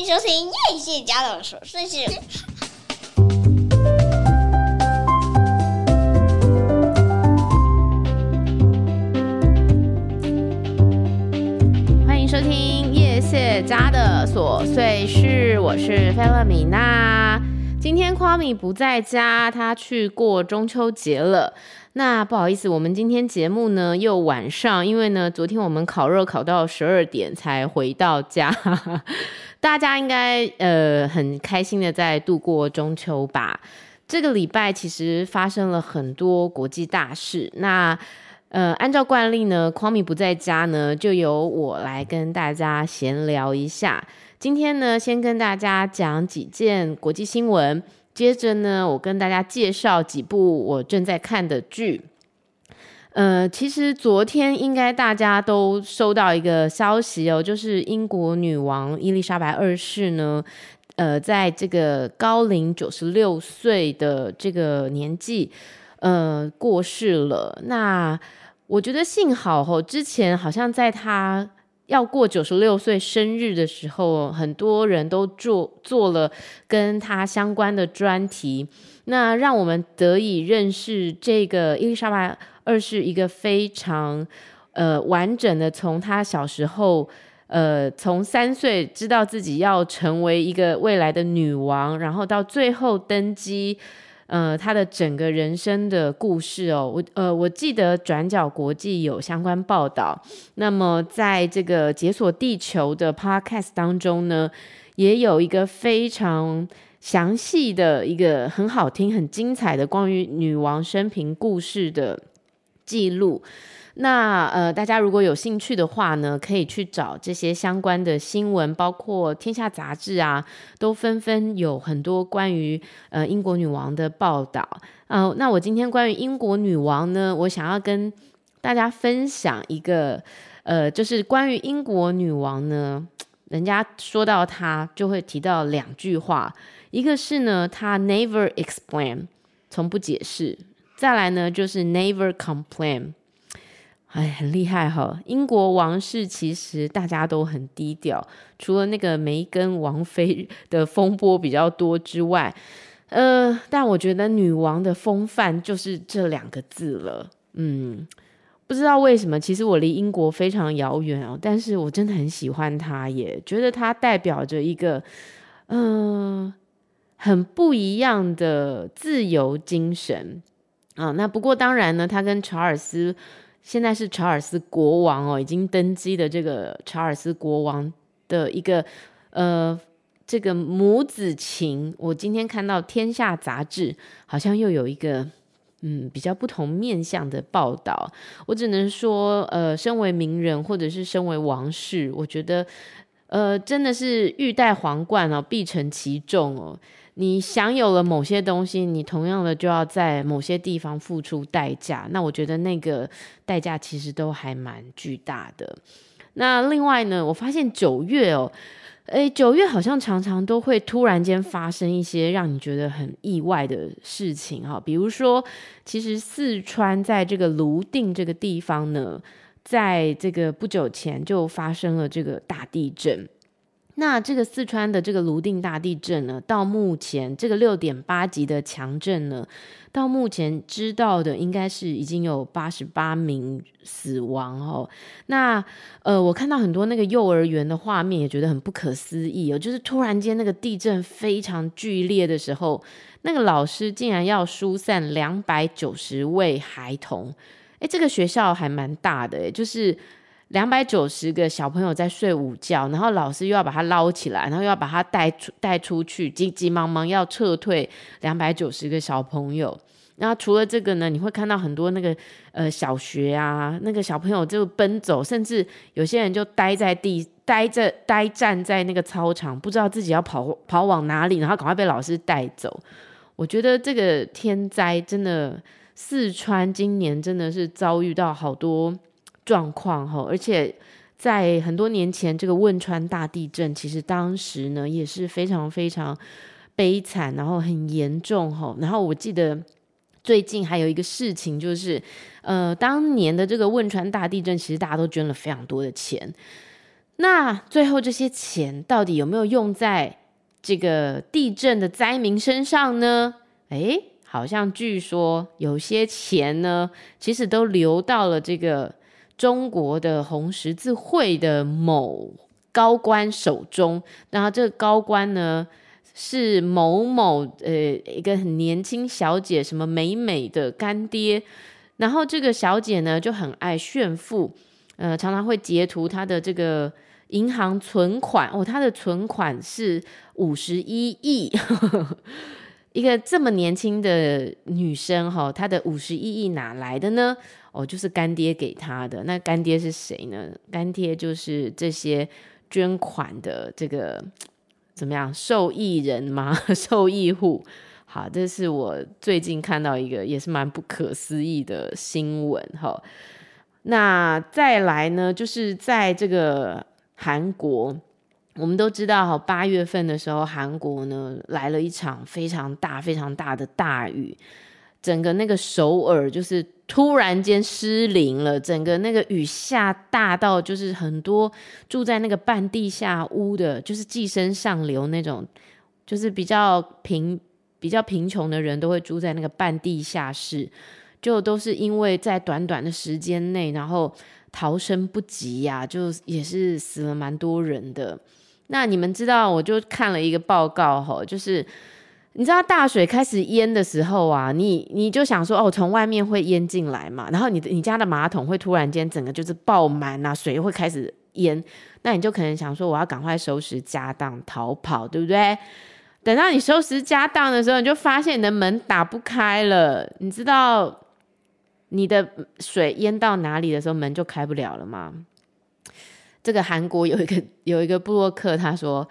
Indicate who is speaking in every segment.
Speaker 1: 迎收听叶谢家的琐碎事。
Speaker 2: 欢迎收听叶谢家的琐碎事，我是菲勒米娜。今天夸米不在家，他去过中秋节了。那不好意思，我们今天节目呢又晚上，因为呢昨天我们烤肉烤到十二点才回到家。大家应该呃很开心的在度过中秋吧？这个礼拜其实发生了很多国际大事。那呃按照惯例呢，夸米不在家呢，就由我来跟大家闲聊一下。今天呢，先跟大家讲几件国际新闻。接着呢，我跟大家介绍几部我正在看的剧。呃，其实昨天应该大家都收到一个消息哦，就是英国女王伊丽莎白二世呢，呃，在这个高龄九十六岁的这个年纪，呃，过世了。那我觉得幸好哦，之前好像在她。要过九十六岁生日的时候，很多人都做做了跟他相关的专题，那让我们得以认识这个伊丽莎白二是一个非常呃完整的，从他小时候呃从三岁知道自己要成为一个未来的女王，然后到最后登基。呃，他的整个人生的故事哦，我呃，我记得转角国际有相关报道。那么，在这个解锁地球的 podcast 当中呢，也有一个非常详细的一个很好听、很精彩的关于女王生平故事的记录。那呃，大家如果有兴趣的话呢，可以去找这些相关的新闻，包括《天下》杂志啊，都纷纷有很多关于呃英国女王的报道。啊、那我今天关于英国女王呢，我想要跟大家分享一个呃，就是关于英国女王呢，人家说到她就会提到两句话，一个是呢，她 never explain，从不解释；再来呢，就是 never complain。哎，很厉害哈！英国王室其实大家都很低调，除了那个梅根王妃的风波比较多之外，呃，但我觉得女王的风范就是这两个字了。嗯，不知道为什么，其实我离英国非常遥远哦，但是我真的很喜欢她，也觉得她代表着一个嗯、很不一样的自由精神啊。那不过当然呢，他跟查尔斯。现在是查尔斯国王哦，已经登基的这个查尔斯国王的一个呃，这个母子情。我今天看到《天下》杂志好像又有一个嗯比较不同面向的报道。我只能说，呃，身为名人或者是身为王室，我觉得呃真的是欲戴皇冠哦，必承其重哦。你享有了某些东西，你同样的就要在某些地方付出代价。那我觉得那个代价其实都还蛮巨大的。那另外呢，我发现九月哦，诶，九月好像常常都会突然间发生一些让你觉得很意外的事情哈。比如说，其实四川在这个泸定这个地方呢，在这个不久前就发生了这个大地震。那这个四川的这个泸定大地震呢，到目前这个六点八级的强震呢，到目前知道的应该是已经有八十八名死亡哦。那呃，我看到很多那个幼儿园的画面，也觉得很不可思议哦。就是突然间那个地震非常剧烈的时候，那个老师竟然要疏散两百九十位孩童。诶，这个学校还蛮大的，就是。两百九十个小朋友在睡午觉，然后老师又要把他捞起来，然后又要把他带出带出去，急急忙忙要撤退两百九十个小朋友。然后除了这个呢，你会看到很多那个呃小学啊，那个小朋友就奔走，甚至有些人就待在地，待着待站在那个操场，不知道自己要跑跑往哪里，然后赶快被老师带走。我觉得这个天灾真的，四川今年真的是遭遇到好多。状况哈，而且在很多年前，这个汶川大地震，其实当时呢也是非常非常悲惨，然后很严重哈。然后我记得最近还有一个事情，就是呃，当年的这个汶川大地震，其实大家都捐了非常多的钱。那最后这些钱到底有没有用在这个地震的灾民身上呢？诶，好像据说有些钱呢，其实都流到了这个中国的红十字会的某高官手中。然后这个高官呢，是某某呃一个很年轻小姐，什么美美的干爹。然后这个小姐呢就很爱炫富，呃，常常会截图她的这个银行存款哦，她的存款是五十一亿。一个这么年轻的女生哈，她的五十一亿哪来的呢？哦，就是干爹给她的。那干爹是谁呢？干爹就是这些捐款的这个怎么样受益人吗？受益户。好，这是我最近看到一个也是蛮不可思议的新闻哈。那再来呢，就是在这个韩国。我们都知道，哈，八月份的时候，韩国呢来了一场非常大、非常大的大雨，整个那个首尔就是突然间失灵了，整个那个雨下大到就是很多住在那个半地下屋的，就是寄生上流那种，就是比较贫、比较贫穷的人都会住在那个半地下室，就都是因为在短短的时间内，然后逃生不及呀、就也是死了蛮多人的。那你们知道，我就看了一个报告吼，就是你知道大水开始淹的时候啊，你你就想说哦，从外面会淹进来嘛，然后你的你家的马桶会突然间整个就是爆满啊，水会开始淹，那你就可能想说我要赶快收拾家当逃跑，对不对？等到你收拾家当的时候，你就发现你的门打不开了，你知道你的水淹到哪里的时候，门就开不了了吗？这个韩国有一个 有一个部落客，他说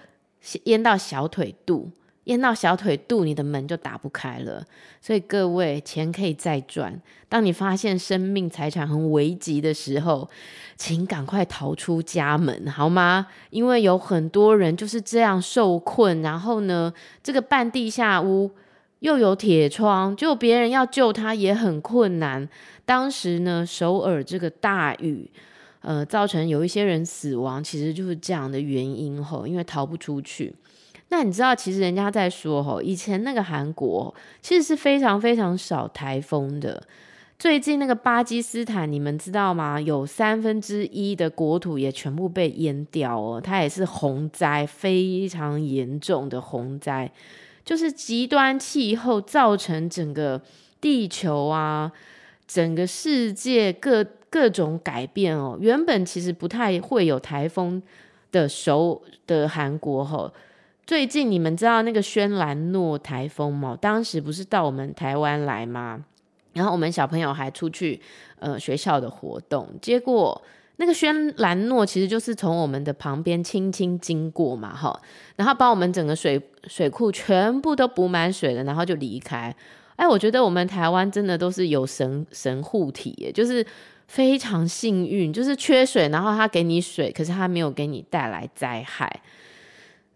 Speaker 2: 淹到小腿肚，淹到小腿肚，你的门就打不开了。所以各位，钱可以再赚。当你发现生命财产很危急的时候，请赶快逃出家门，好吗？因为有很多人就是这样受困。然后呢，这个半地下屋又有铁窗，就别人要救他也很困难。当时呢，首尔这个大雨。呃，造成有一些人死亡，其实就是这样的原因吼，因为逃不出去。那你知道，其实人家在说吼，以前那个韩国其实是非常非常少台风的。最近那个巴基斯坦，你们知道吗？有三分之一的国土也全部被淹掉哦，它也是洪灾，非常严重的洪灾，就是极端气候造成整个地球啊，整个世界各。各种改变哦，原本其实不太会有台风的首的韩国吼，最近你们知道那个轩岚诺台风吗？当时不是到我们台湾来吗？然后我们小朋友还出去呃学校的活动，结果那个轩岚诺其实就是从我们的旁边轻轻经过嘛，哈，然后把我们整个水水库全部都补满水了，然后就离开。哎，我觉得我们台湾真的都是有神神护体耶，就是。非常幸运，就是缺水，然后他给你水，可是他没有给你带来灾害。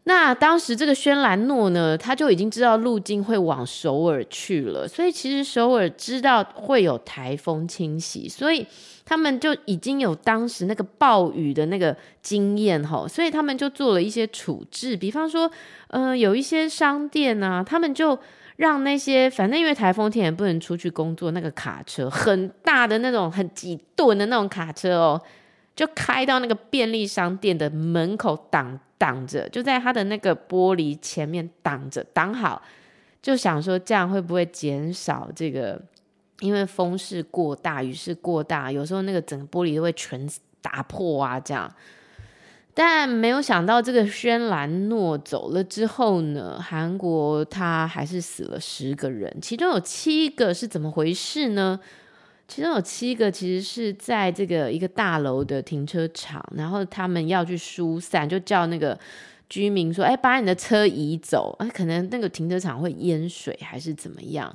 Speaker 2: 那当时这个轩兰诺呢，他就已经知道路径会往首尔去了，所以其实首尔知道会有台风侵袭，所以他们就已经有当时那个暴雨的那个经验哈，所以他们就做了一些处置，比方说，呃，有一些商店啊，他们就。让那些反正因为台风天也不能出去工作，那个卡车很大的那种很几吨的那种卡车哦，就开到那个便利商店的门口挡挡着，就在他的那个玻璃前面挡着挡好，就想说这样会不会减少这个？因为风势过大，雨势过大，有时候那个整个玻璃都会全打破啊，这样。但没有想到，这个轩兰诺走了之后呢，韩国他还是死了十个人，其中有七个是怎么回事呢？其中有七个其实是在这个一个大楼的停车场，然后他们要去疏散，就叫那个居民说：“哎，把你的车移走。”哎，可能那个停车场会淹水还是怎么样？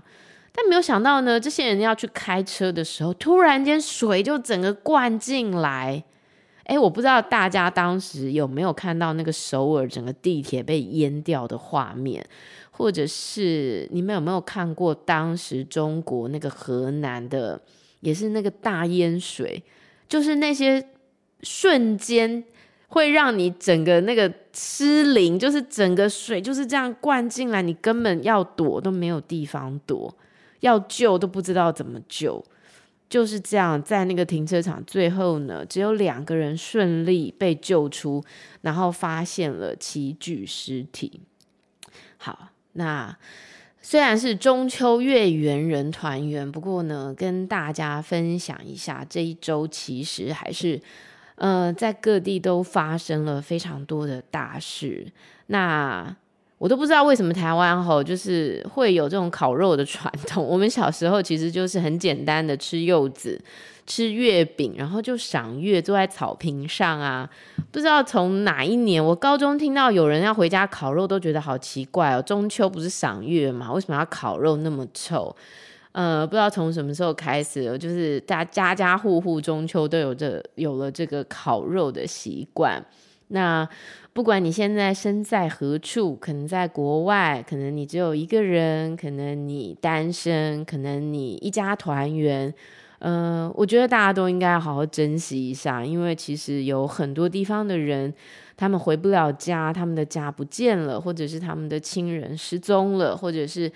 Speaker 2: 但没有想到呢，这些人要去开车的时候，突然间水就整个灌进来。哎，我不知道大家当时有没有看到那个首尔整个地铁被淹掉的画面，或者是你们有没有看过当时中国那个河南的，也是那个大淹水，就是那些瞬间会让你整个那个失灵，就是整个水就是这样灌进来，你根本要躲都没有地方躲，要救都不知道怎么救，就是这样。在那个停车场，最后呢，只有两个人顺利被救出，然后发现了七具尸体。好，那虽然是中秋月圆人团圆，不过呢，跟大家分享一下，这一周其实还是。呃，在各地都发生了非常多的大事，那我都不知道为什么台湾吼就是会有这种烤肉的传统。我们小时候其实就是很简单的吃柚子、吃月饼，然后就赏月，坐在草坪上啊。不知道从哪一年，我高中听到有人要回家烤肉，都觉得好奇怪哦。中秋不是赏月嘛？为什么要烤肉那么臭？呃，不知道从什么时候开始，就是大家家户户中秋都有这有了这个烤肉的习惯。那不管你现在身在何处，可能在国外，可能你只有一个人，可能你单身，可能你一家团圆。呃，我觉得大家都应该好好珍惜一下，因为其实有很多地方的人，他们回不了家，他们的家不见了，或者是他们的亲人失踪了，或者是。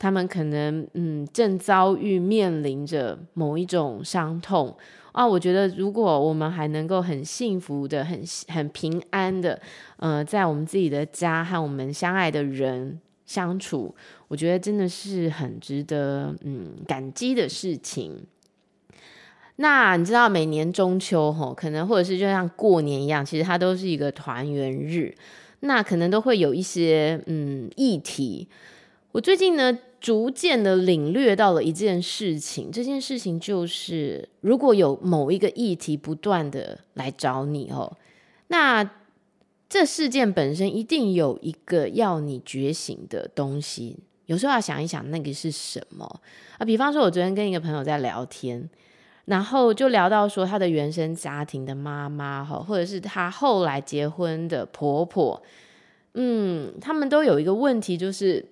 Speaker 2: 他们可能嗯正遭遇面临着某一种伤痛啊，我觉得如果我们还能够很幸福的、很很平安的，呃，在我们自己的家和我们相爱的人相处，我觉得真的是很值得嗯感激的事情。那你知道每年中秋吼，可能或者是就像过年一样，其实它都是一个团圆日，那可能都会有一些嗯议题。我最近呢，逐渐的领略到了一件事情，这件事情就是，如果有某一个议题不断的来找你哦，那这事件本身一定有一个要你觉醒的东西。有时候要想一想，那个是什么啊？比方说，我昨天跟一个朋友在聊天，然后就聊到说，他的原生家庭的妈妈哈，或者是他后来结婚的婆婆，嗯，他们都有一个问题，就是。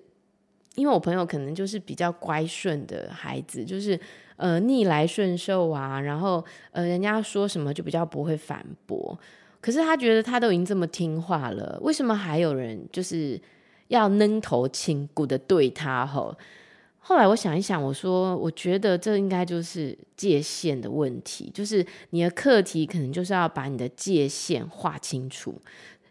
Speaker 2: 因为我朋友可能就是比较乖顺的孩子，就是呃逆来顺受啊，然后呃人家说什么就比较不会反驳。可是他觉得他都已经这么听话了，为什么还有人就是要扔头轻骨的对他？吼，后来我想一想，我说我觉得这应该就是界限的问题，就是你的课题可能就是要把你的界限划清楚。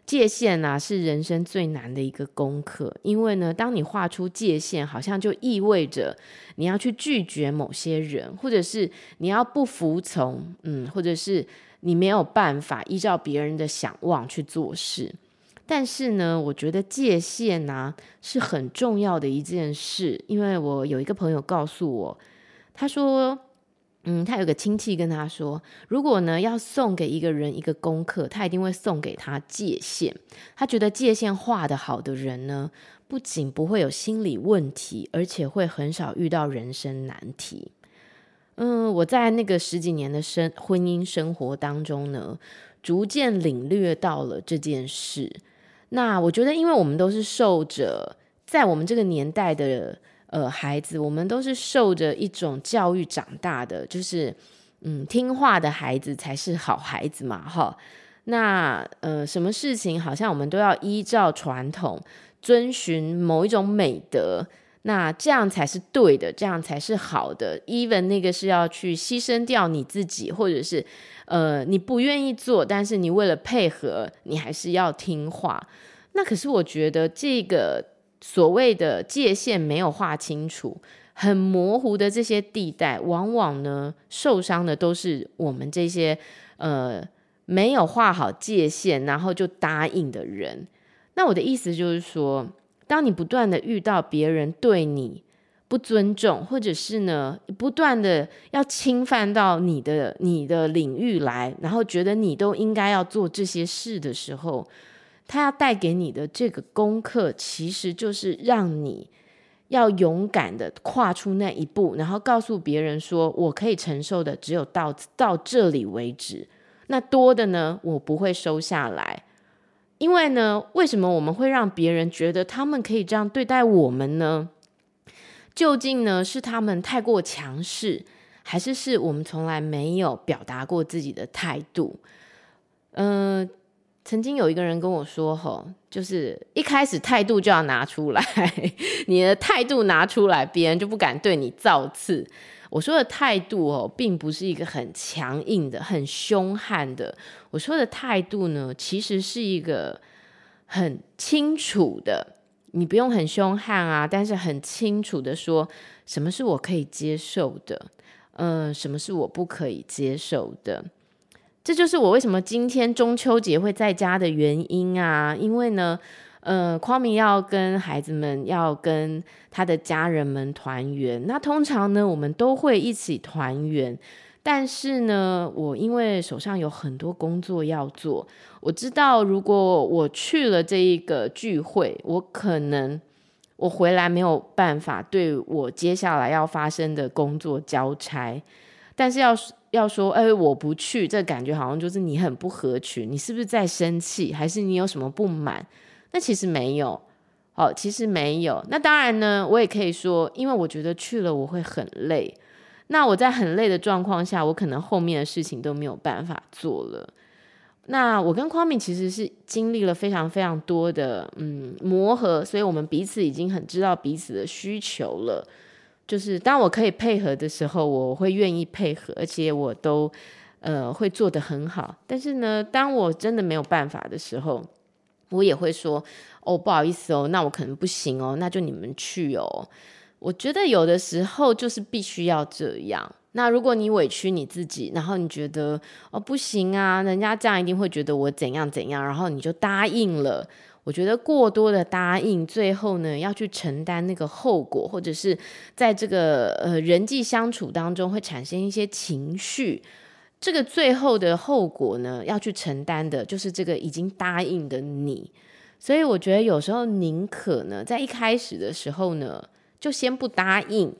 Speaker 2: 界限啊，是人生最难的一个功课，因为呢，当你画出界限，好像就意味着你要去拒绝某些人，或者是你要不服从，嗯，或者是你没有办法依照别人的想望去做事。但是呢，我觉得界限呢，啊，是很重要的一件事，因为我有一个朋友告诉我，他说。嗯，他有个亲戚跟他说，如果呢要送给一个人一个功课，他一定会送给他界限。他觉得界限画得好的人呢，不仅不会有心理问题，而且会很少遇到人生难题。嗯，我在那个十几年的生婚姻生活当中呢，逐渐领略到了这件事。那我觉得，因为我们都是受着在我们这个年代的。呃，孩子，我们都是受着一种教育长大的，就是嗯，听话的孩子才是好孩子嘛，哈。那呃，什么事情好像我们都要依照传统，遵循某一种美德，那这样才是对的，这样才是好的。even 那个是要去牺牲掉你自己，或者是呃，你不愿意做，但是你为了配合，你还是要听话。那可是我觉得这个。所谓的界限没有画清楚，很模糊的这些地带，往往呢，受伤的都是我们这些呃没有画好界限，然后就答应的人。那我的意思就是说，当你不断的遇到别人对你不尊重，或者是呢不断的要侵犯到你的你的领域来，然后觉得你都应该要做这些事的时候。他要带给你的这个功课，其实就是让你要勇敢的跨出那一步，然后告诉别人说：“我可以承受的只有到到这里为止，那多的呢，我不会收下来。”因为呢，为什么我们会让别人觉得他们可以这样对待我们呢？究竟呢，是他们太过强势，还是是我们从来没有表达过自己的态度？嗯、曾经有一个人跟我说：“吼，就是一开始态度就要拿出来，你的态度拿出来，别人就不敢对你造次。”我说的态度哦，并不是一个很强硬的、很凶悍的。我说的态度呢，其实是一个很清楚的，你不用很凶悍啊，但是很清楚的说，什么是我可以接受的，嗯、什么是我不可以接受的。这就是我为什么今天中秋节会在家的原因啊！因为呢，呃，匡明要跟孩子们要跟他的家人们团圆。那通常呢，我们都会一起团圆。但是呢，我因为手上有很多工作要做，我知道如果我去了这一个聚会，我可能我回来没有办法对我接下来要发生的工作交差。但是要要说，哎，我不去，这感觉好像就是你很不合群，你是不是在生气，还是你有什么不满？那其实没有，哦，其实没有。那当然呢，我也可以说，因为我觉得去了我会很累。那我在很累的状况下，我可能后面的事情都没有办法做了。那我跟匡敏其实是经历了非常非常多的嗯磨合，所以我们彼此已经很知道彼此的需求了。就是当我可以配合的时候，我会愿意配合，而且我都呃会做得很好。但是呢，当我真的没有办法的时候，我也会说哦，不好意思哦，那我可能不行哦，那就你们去哦。我觉得有的时候就是必须要这样。那如果你委屈你自己，然后你觉得哦不行啊，人家这样一定会觉得我怎样怎样，然后你就答应了。我觉得过多的答应，最后呢要去承担那个后果，或者是在这个呃人际相处当中会产生一些情绪，这个最后的后果呢要去承担的就是这个已经答应的你。所以我觉得有时候宁可呢在一开始的时候呢就先不答应，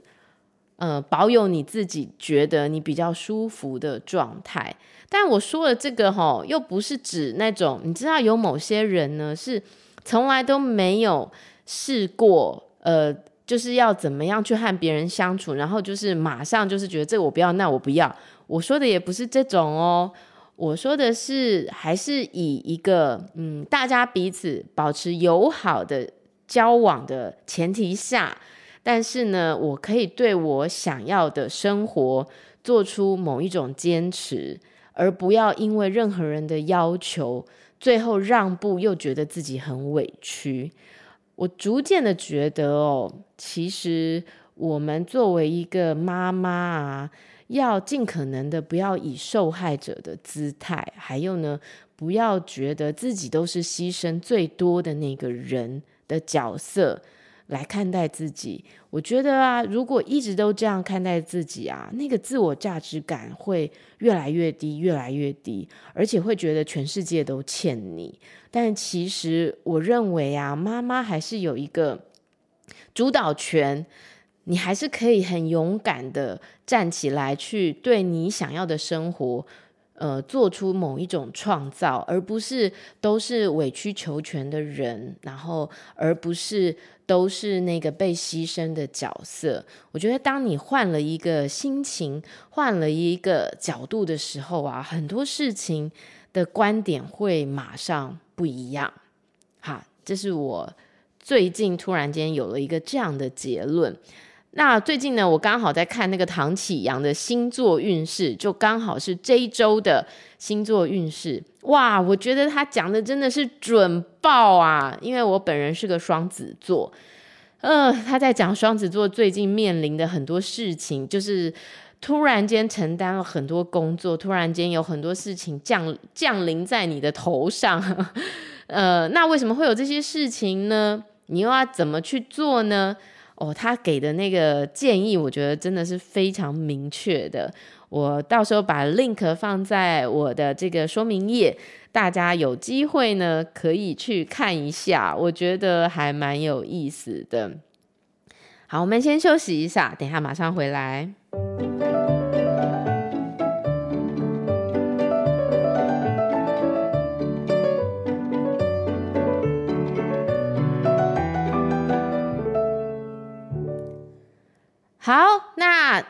Speaker 2: 呃，保有你自己觉得你比较舒服的状态。但我说的这个齁，又不是指那种你知道有某些人呢，是从来都没有试过，呃，就是要怎么样去和别人相处，然后就是马上就是觉得这我不要，那我不要。我说的也不是这种哦，我说的是还是以一个嗯，大家彼此保持友好的交往的前提下，但是呢，我可以对我想要的生活做出某一种坚持。而不要因为任何人的要求，最后让步又觉得自己很委屈。我逐渐的觉得哦，其实我们作为一个妈妈啊，要尽可能的不要以受害者的姿态，还有呢，不要觉得自己都是牺牲最多的那个人的角色。来看待自己，我觉得啊，如果一直都这样看待自己啊，那个自我价值感会越来越低，越来越低，而且会觉得全世界都欠你。但其实我认为啊，妈妈还是有一个主导权，你还是可以很勇敢的站起来，去对你想要的生活。呃，做出某一种创造，而不是都是委曲求全的人，然后而不是都是那个被牺牲的角色。我觉得，当你换了一个心情，换了一个角度的时候啊，很多事情的观点会马上不一样。好，这是我最近突然间有了一个这样的结论。那最近呢，我刚好在看那个唐启阳的星座运势，就刚好是这一周的星座运势。哇，我觉得他讲的真的是准爆啊！因为我本人是个双子座，呃，他在讲双子座最近面临的很多事情，就是突然间承担了很多工作，突然间有很多事情降降临在你的头上。呃，那为什么会有这些事情呢？你又要怎么去做呢？哦，他给的那个建议，我觉得真的是非常明确的。我到时候把 link 放在我的这个说明页，大家有机会呢可以去看一下，我觉得还蛮有意思的。好，我们先休息一下，等一下马上回来。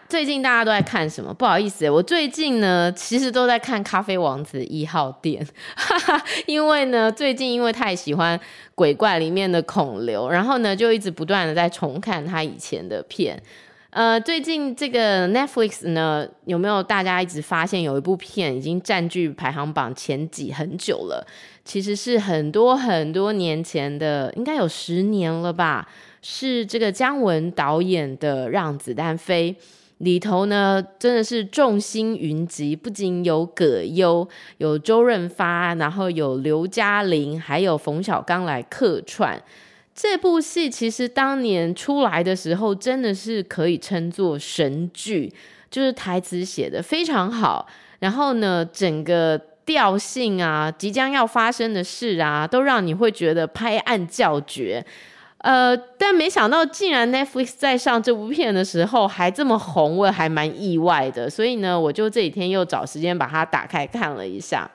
Speaker 2: 最近大家都在看什么？不好意思，我最近呢，其实都在看《咖啡王子一号店》，因为呢，最近因为太喜欢鬼怪里面的孔刘，然后呢，就一直不断的在重看他以前的片。呃，最近这个 Netflix 呢，有没有大家一直发现有一部片已经占据排行榜前几很久了？其实是很多很多年前的，应该有十年了吧？是这个姜文导演的《让子弹飞》里头呢，真的是众星云集，不仅有葛优、有周润发，然后有刘嘉玲，还有冯小刚来客串。这部戏其实当年出来的时候，真的是可以称作神剧，就是台词写的非常好，然后呢，整个调性啊，即将要发生的事啊，都让你会觉得拍案叫绝。呃，但没想到竟然 Netflix 在上这部片的时候还这么红，我还蛮意外的。所以呢，我就这几天又找时间把它打开看了一下。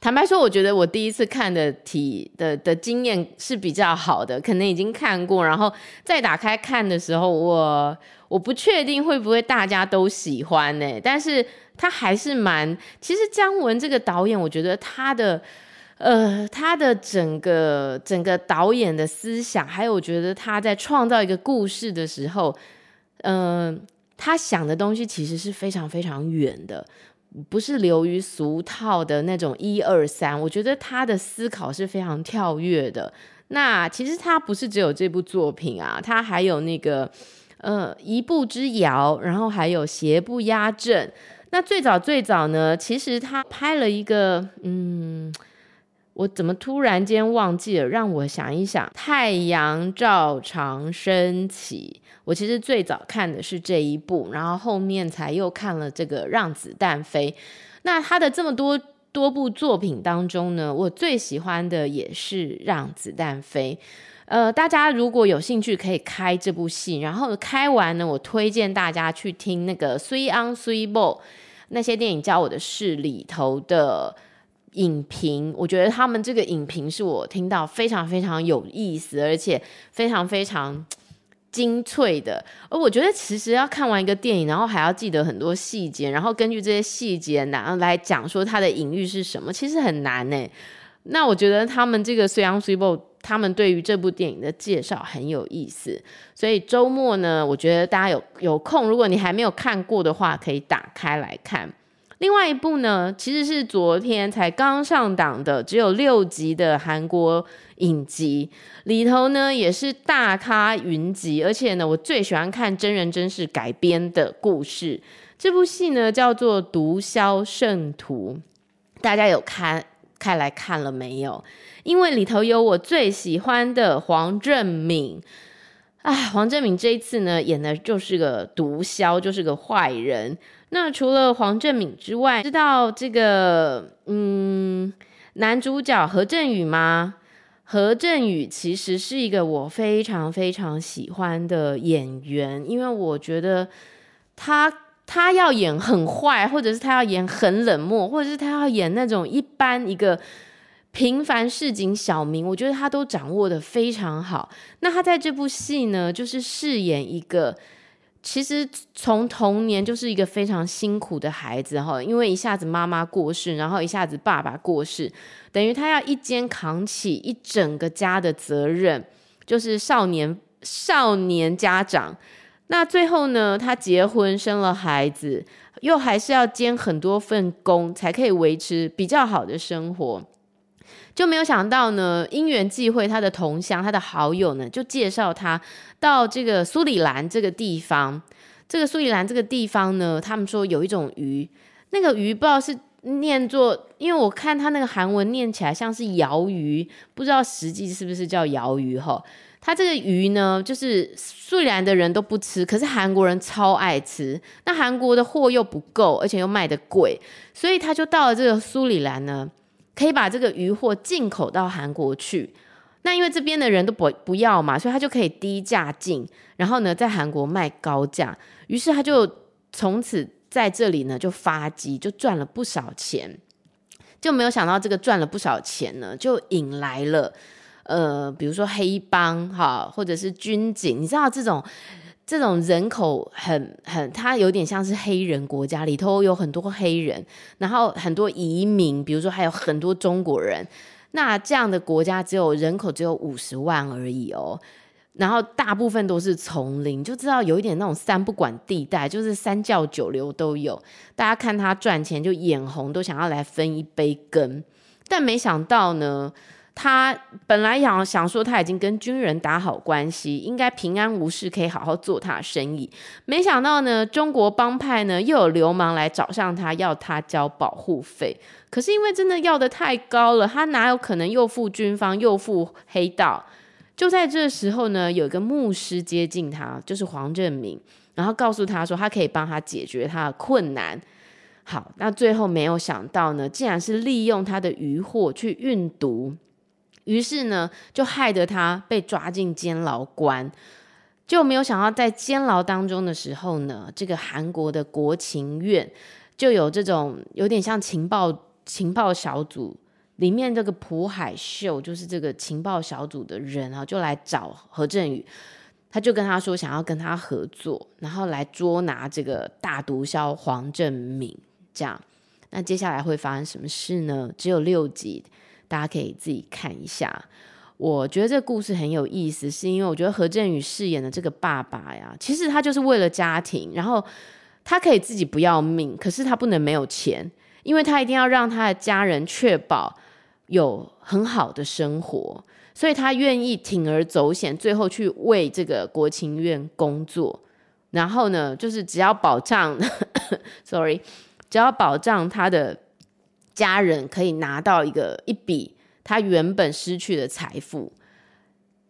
Speaker 2: 坦白说，我觉得我第一次看的体的的经验是比较好的，可能已经看过，然后再打开看的时候，我我不确定会不会大家都喜欢呢、但是他还是蛮，其实姜文这个导演，我觉得他的呃他的整个整个导演的思想，还有我觉得他在创造一个故事的时候，嗯、呃，他想的东西其实是非常非常远的。不是流于俗套的那种一二三，我觉得他的思考是非常跳跃的。那其实他不是只有这部作品啊，他还有那个呃一步之遥，然后还有邪不压正。那最早最早呢，其实他拍了一个嗯。我怎么突然间忘记了？让我想一想，《太阳照常升起》。我其实最早看的是这一部，然后后面才又看了这个《让子弹飞》。那他的这么多多部作品当中呢，我最喜欢的也是《让子弹飞》。呃，大家如果有兴趣，可以开这部戏，然后开完呢，我推荐大家去听那个《Three on Three Ball》那些电影教我的事里头的。影评，我觉得他们这个影评是我听到非常非常有意思，而且非常非常精粹的。而我觉得其实要看完一个电影，然后还要记得很多细节，然后根据这些细节，然后来讲说它的隐喻是什么，其实很难呢。那我觉得他们这个《水尪水某》，他们对于这部电影的介绍很有意思。所以周末呢，我觉得大家有有空，如果你还没有看过的话，可以打开来看。另外一部呢，其实是昨天才刚上档的，只有六集的韩国影集，里头呢也是大咖云集，而且呢，我最喜欢看真人真事改编的故事。这部戏呢叫做《毒枭圣徒》，大家有看开来看了没有？因为里头有我最喜欢的黄正敏。啊，黄正敏这一次呢演的就是个毒枭，就是个坏人。那除了黄正敏之外，知道这个嗯男主角何正宇吗？何正宇其实是一个我非常非常喜欢的演员，因为我觉得他他要演很坏，或者是他要演很冷漠，或者是他要演那种一般一个平凡市井小民，我觉得他都掌握得非常好。那他在这部戏呢，就是饰演一个。其实从童年就是一个非常辛苦的孩子哈，因为一下子妈妈过世，然后一下子爸爸过世，等于他要一肩扛起一整个家的责任，就是少年少年家长。那最后呢，他结婚生了孩子，又还是要兼很多份工，才可以维持比较好的生活。就没有想到呢，因缘际会，他的同乡、他的好友呢，就介绍他到这个苏里兰这个地方。这个苏里兰这个地方呢，他们说有一种鱼，那个鱼不知道是念作，因为我看他那个韩文念起来像是鰩鱼，不知道实际是不是叫鰩鱼哈。他这个鱼呢，就是苏里兰的人都不吃，可是韩国人超爱吃。那韩国的货又不够，而且又卖得贵，所以他就到了这个苏里兰呢。可以把这个鱼货进口到韩国去，那因为这边的人都不不要嘛，所以他就可以低价进，然后呢，在韩国卖高价，于是他就从此在这里呢就发迹，就赚了不少钱，就没有想到这个赚了不少钱呢，就引来了呃，比如说黑帮哈，或者是军警，你知道这种这种人口很很，它有点像是黑人国家，里头有很多黑人，然后很多移民，比如说还有很多中国人。那这样的国家只有人口只有五十万而已哦，然后大部分都是丛林，就知道有一点那种三不管地带，就是三教九流都有。大家看他赚钱就眼红，都想要来分一杯羹。但没想到呢。他本来想想说他已经跟军人打好关系，应该平安无事，可以好好做他的生意。没想到呢，中国帮派呢又有流氓来找上他，要他交保护费。可是因为真的要得太高了，他哪有可能又付军方又付黑道？就在这时候呢，有一个牧师接近他，就是黄振明，然后告诉他说他可以帮他解决他的困难。好，那最后没有想到呢，竟然是利用他的渔获去运毒。于是呢，就害得他被抓进监牢关，就没有想到在监牢当中的时候呢，这个韩国的国情院就有这种有点像情报情报小组里面这个朴海秀，就是这个情报小组的人啊，就来找何振宇，他就跟他说想要跟他合作，然后来捉拿这个大毒枭黄正明。这样，那接下来会发生什么事呢？只有六集。大家可以自己看一下，我觉得这个故事很有意思，是因为我觉得何振宇饰演的这个爸爸呀，其实他就是为了家庭，然后他可以自己不要命，可是他不能没有钱，因为他一定要让他的家人确保有很好的生活，所以他愿意铤而走险，最后去为这个国情院工作，然后呢，就是只要保障，sorry，只要保障他的。家人可以拿到一个一笔他原本失去的财富。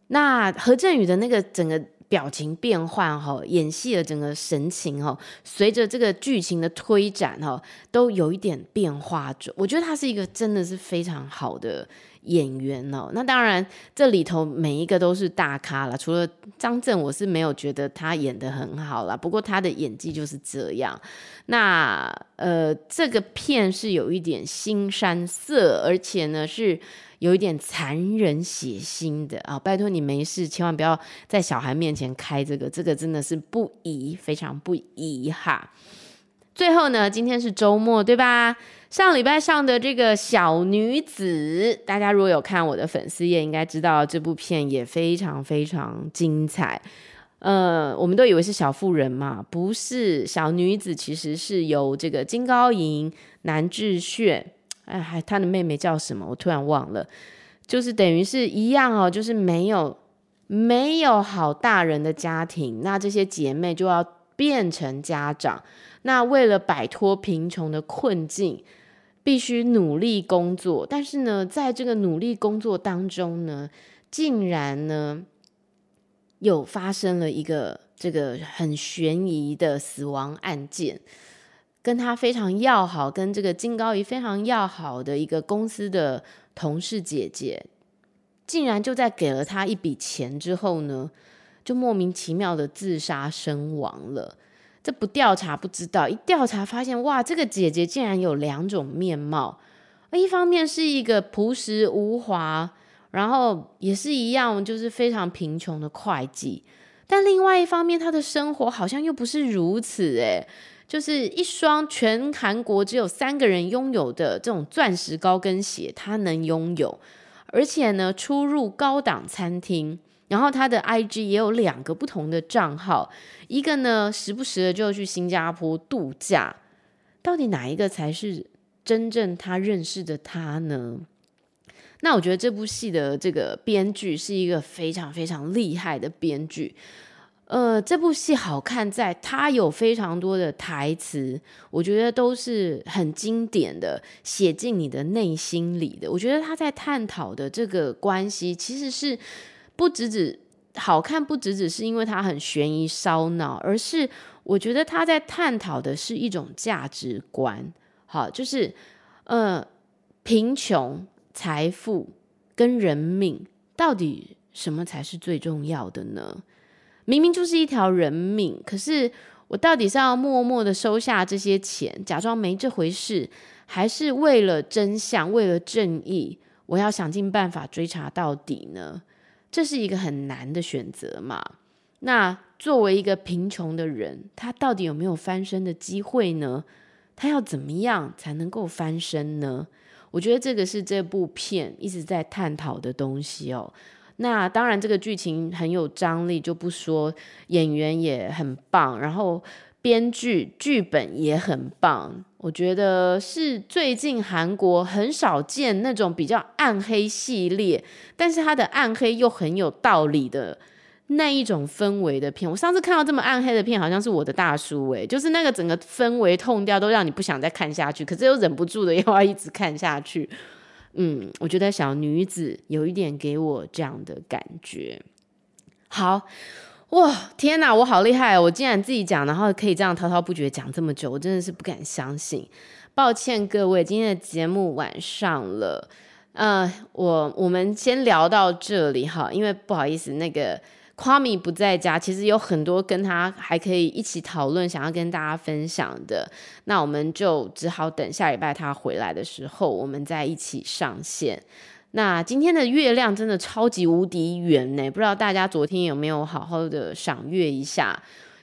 Speaker 2: 那何振宇的那个整个表情变换哈，演戏的整个神情哈，随着这个剧情的推展哈，都有一点变化着。我觉得他是一个真的是非常好的演员哦。那当然这里头每一个都是大咖了，除了张震，我是没有觉得他演得很好啦。不过他的演技就是这样。那呃，这个片是有一点腥山色，而且呢是有一点残忍血腥的啊！拜托你没事，千万不要在小孩面前开这个，这个真的是不宜，非常不宜哈。最后呢，今天是周末对吧？上礼拜上的这个小女子，大家如果有看我的粉丝页，应该知道这部片也非常非常精彩。呃，我们都以为是小妇人嘛，不是小女子，其实是由这个金高银、南智炫，哎，还他的妹妹叫什么？我突然忘了，就是等于是一样哦，就是没有没有好大人的家庭，那这些姐妹就要变成家长，那为了摆脱贫穷的困境，必须努力工作，但是呢，在这个努力工作当中呢，竟然呢。又发生了一个这个很悬疑的死亡案件，跟他非常要好，跟这个金高银非常要好的一个公司的同事姐姐，竟然就在给了他一笔钱之后呢，就莫名其妙的自杀身亡了。这不调查不知道，一调查发现，哇，这个姐姐竟然有两种面貌，一方面是一个朴实无华。然后也是一样，就是非常贫穷的会计，但另外一方面，她的生活好像又不是如此诶，就是一双全韩国只有三个人拥有的这种钻石高跟鞋，她能拥有，而且呢，出入高档餐厅，然后他的 IG 也有两个不同的账号，一个呢时不时的就去新加坡度假，到底哪一个才是真正他认识的他呢？那我觉得这部戏的这个编剧是一个非常非常厉害的编剧，呃，这部戏好看在它有非常多的台词，我觉得都是很经典的，写进你的内心里的。我觉得他在探讨的这个关系，其实是不只只好看，不只只是因为它很悬疑烧脑，而是我觉得他在探讨的是一种价值观。好，就是呃，贫穷。财富跟人命，到底什么才是最重要的呢？明明就是一条人命，可是我到底是要默默的收下这些钱，假装没这回事，还是为了真相，为了正义，我要想尽办法追查到底呢？这是一个很难的选择嘛。那作为一个贫穷的人，他到底有没有翻身的机会呢？他要怎么样才能够翻身呢？我觉得这个是这部片一直在探讨的东西哦。那当然，这个剧情很有张力，就不说，演员也很棒，然后编剧剧本也很棒。我觉得是最近韩国很少见那种比较暗黑系列，但是它的暗黑又很有道理的。那一种氛围的片，我上次看到这么暗黑的片，好像是我的大叔诶，就是那个整个氛围、痛掉都让你不想再看下去，可是又忍不住的 又要一直看下去。嗯，我觉得小女子有一点给我这样的感觉。好哇，天哪，我好厉害！我竟然自己讲，然后可以这样滔滔不绝讲这么久，我真的是不敢相信。抱歉各位，今天的节目晚上了，呃，我我们先聊到这里哈，因为不好意思那个。Kwame 不在家，其实有很多跟他还可以一起讨论，想要跟大家分享的。那我们就只好等下礼拜他回来的时候，我们再一起上线。那今天的月亮真的超级无敌圆呢，不知道大家昨天有没有好好的赏月一下？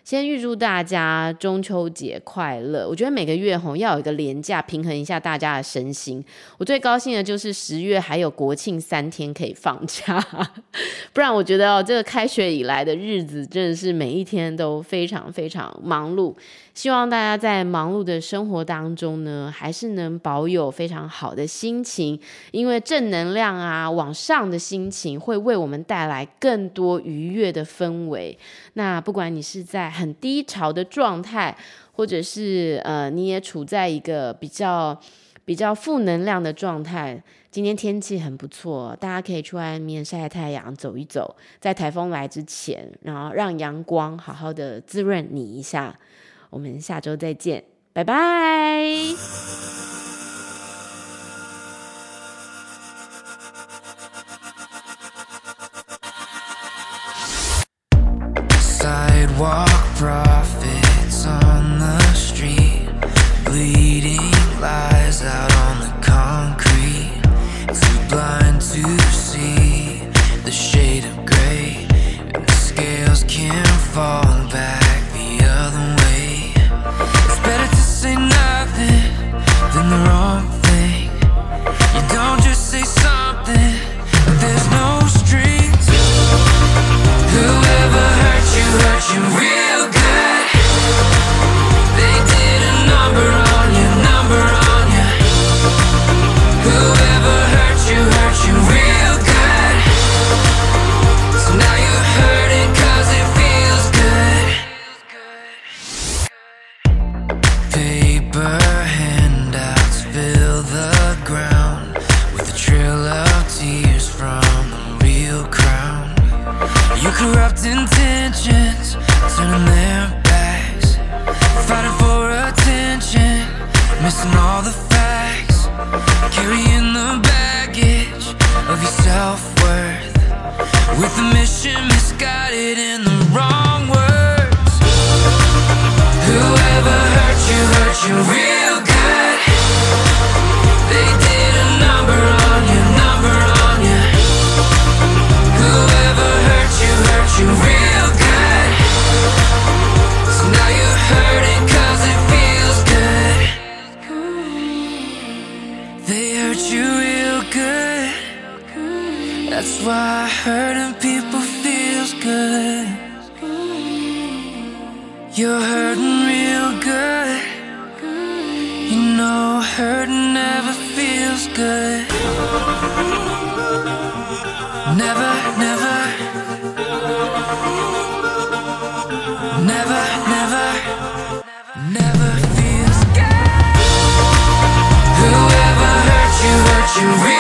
Speaker 2: 先预祝大家中秋节快乐！我觉得每个月吼要有一个连假，平衡一下大家的身心。我最高兴的就是十月还有国庆三天可以放假，不然我觉得哦，这个开学以来的日子真的是每一天都非常非常忙碌。希望大家在忙碌的生活当中呢，还是能保有非常好的心情，因为正能量啊，往上的心情会为我们带来更多愉悦的氛围。那不管你是在很低潮的状态，或者是呃，你也处在一个比较比较负能量的状态，今天天气很不错，大家可以去外面晒晒太阳，走一走，在台风来之前，然后让阳光好好的滋润你一下。我们下周再见，拜拜。hurting real good.
Speaker 3: You know hurting never feels good. Never, never. Never, never. Never feels good. Whoever hurt you, hurt you real